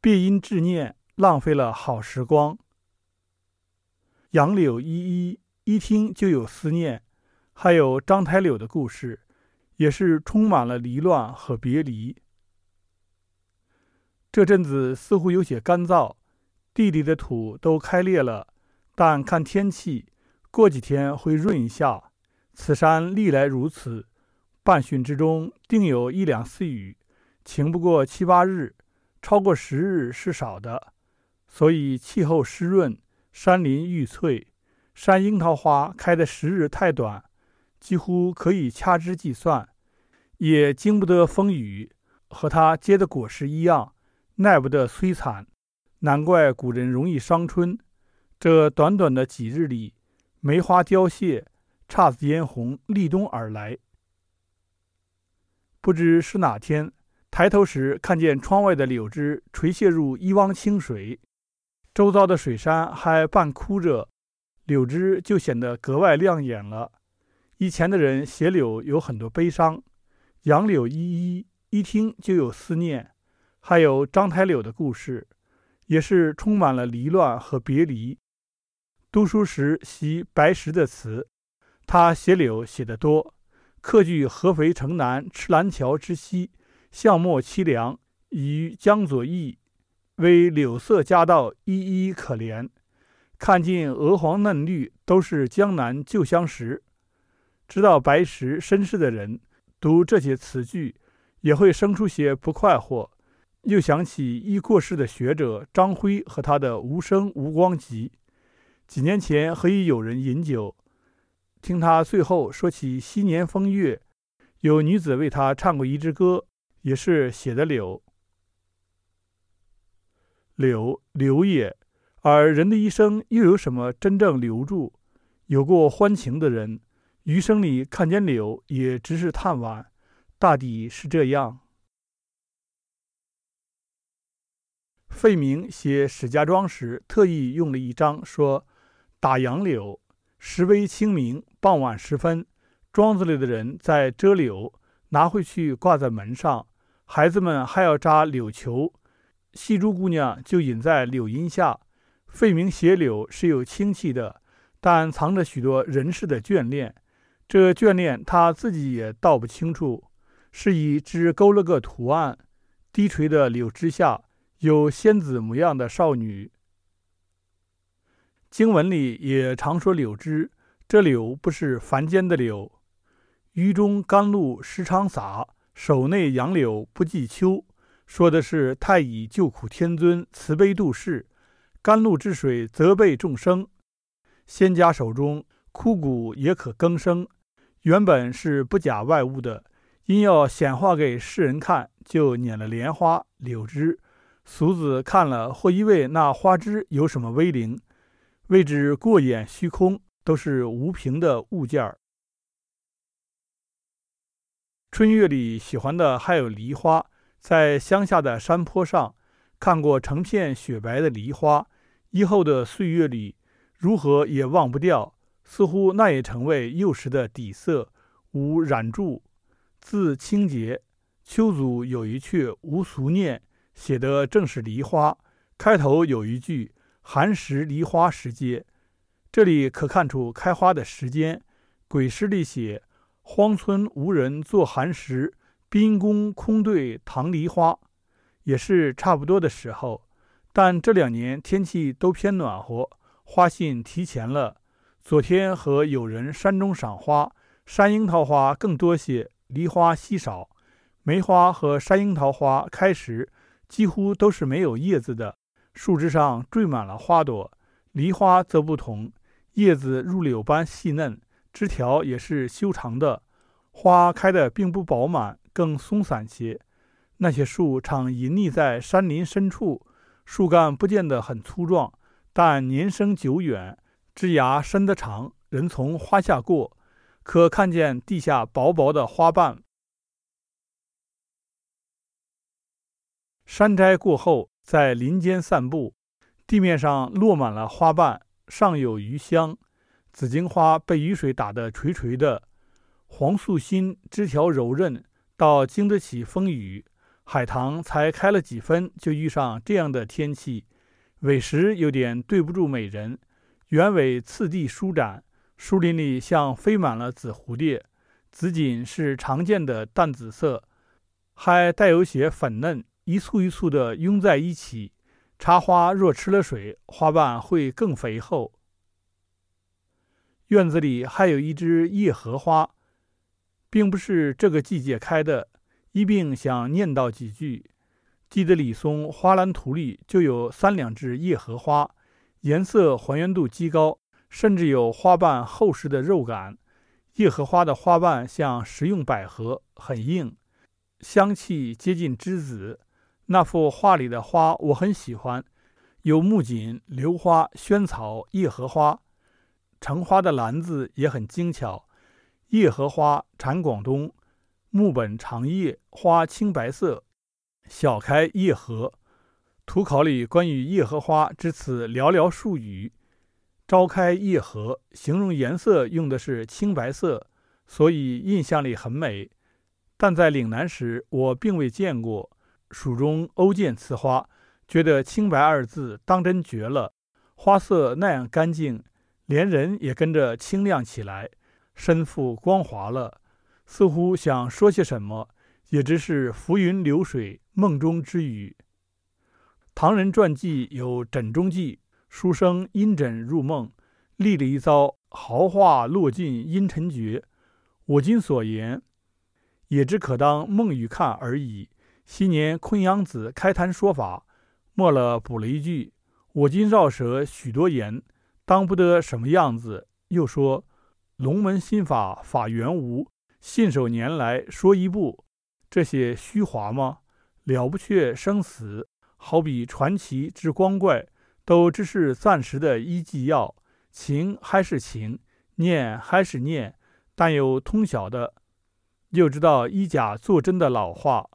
别因执念浪费了好时光。杨柳依依，一听就有思念。还有张台柳的故事，也是充满了离乱和别离。这阵子似乎有些干燥，地里的土都开裂了，但看天气，过几天会润一下。此山历来如此，半旬之中定有一两次雨，晴不过七八日，超过十日是少的。所以气候湿润，山林郁翠。山樱桃花开的时日太短。几乎可以掐指计算，也经不得风雨，和它结的果实一样，耐不得摧残。难怪古人容易伤春。这短短的几日里，梅花凋谢，姹紫嫣红立冬而来。不知是哪天，抬头时看见窗外的柳枝垂泻入一汪清水，周遭的水杉还半枯着，柳枝就显得格外亮眼了。以前的人写柳有很多悲伤，杨柳依依，一听就有思念。还有章台柳的故事，也是充满了离乱和别离。读书时习白石的词，他写柳写得多。客居合肥城南赤兰桥之西，巷陌凄凉，与江左意，为柳色佳道，依依可怜。看尽鹅黄嫩绿，都是江南旧相识。知道白石身世的人，读这些词句，也会生出些不快活。又想起已过世的学者张辉和他的《无声无光集》。几年前和一友人饮酒，听他最后说起昔年风月，有女子为他唱过一支歌，也是写的柳。柳柳也，而人的一生又有什么真正留住？有过欢情的人。余生里看见柳，也只是叹惋，大抵是这样。费明写史家庄时，特意用了一章说：“打杨柳，时微清明，傍晚时分，庄子里的人在折柳，拿回去挂在门上，孩子们还要扎柳球，戏珠姑娘就隐在柳荫下。”费明写柳是有清气的，但藏着许多人世的眷恋。这眷恋他自己也道不清楚，是以只勾了个图案。低垂的柳枝下有仙子模样的少女。经文里也常说柳枝，这柳不是凡间的柳。雨中甘露时常洒，手内杨柳不计秋。说的是太乙救苦天尊慈悲度世，甘露之水责备众生。仙家手中枯骨也可更生。原本是不假外物的，因要显化给世人看，就捻了莲花、柳枝。俗子看了，或以为那花枝有什么威灵，谓之过眼虚空，都是无凭的物件儿。春月里喜欢的还有梨花，在乡下的山坡上看过成片雪白的梨花，以后的岁月里，如何也忘不掉。似乎那也成为幼时的底色，无染著，字清洁。秋祖有一阙《无俗念》，写的正是梨花。开头有一句“寒食梨花时节”，这里可看出开花的时间。鬼诗里写：“荒村无人坐寒食，宾宫空对唐梨花”，也是差不多的时候。但这两年天气都偏暖和，花信提前了。昨天和友人山中赏花，山樱桃花更多些，梨花稀少。梅花和山樱桃花开时几乎都是没有叶子的，树枝上缀满了花朵。梨花则不同，叶子如柳般细嫩，枝条也是修长的，花开的并不饱满，更松散些。那些树常隐匿在山林深处，树干不见得很粗壮，但年生久远。枝芽伸得长，人从花下过，可看见地下薄薄的花瓣。山斋过后，在林间散步，地面上落满了花瓣，上有余香。紫荆花被雨水打得垂垂的，黄素心枝条柔韧，倒经得起风雨。海棠才开了几分，就遇上这样的天气，委实有点对不住美人。原尾次第舒展，树林里像飞满了紫蝴蝶。紫堇是常见的淡紫色，还带有些粉嫩，一簇一簇的拥在一起。茶花若吃了水，花瓣会更肥厚。院子里还有一枝叶荷花，并不是这个季节开的。一并想念叨几句。记得李松花篮图里就有三两枝叶荷花，颜色还原度极高，甚至有花瓣厚实的肉感。叶荷花的花瓣像食用百合，很硬，香气接近栀子。那幅画里的花我很喜欢，有木槿、流花、萱草、叶荷花。成花的篮子也很精巧。叶荷花产广东，木本长叶，花青白色，小开叶荷。图考里关于叶荷花之此寥寥数语。朝开叶荷，形容颜色用的是青白色，所以印象里很美。但在岭南时，我并未见过。蜀中偶见此花，觉得“青白”二字当真绝了。花色那样干净，连人也跟着清亮起来，身负光华了。似乎想说些什么，也只是浮云流水，梦中之语。唐人传记有《枕中记》。书生因枕入梦，历了一遭豪华落尽阴沉绝。我今所言，也只可当梦语看而已。昔年昆阳子开坛说法，末了补了一句：“我今绕舌许多言，当不得什么样子。”又说：“龙门心法法源无，信手拈来说一部。”这些虚华吗？了不却生死，好比传奇之光怪。都只是暂时的一剂药，情还是情，念还是念，但有通晓的，又知道以假作真的老话。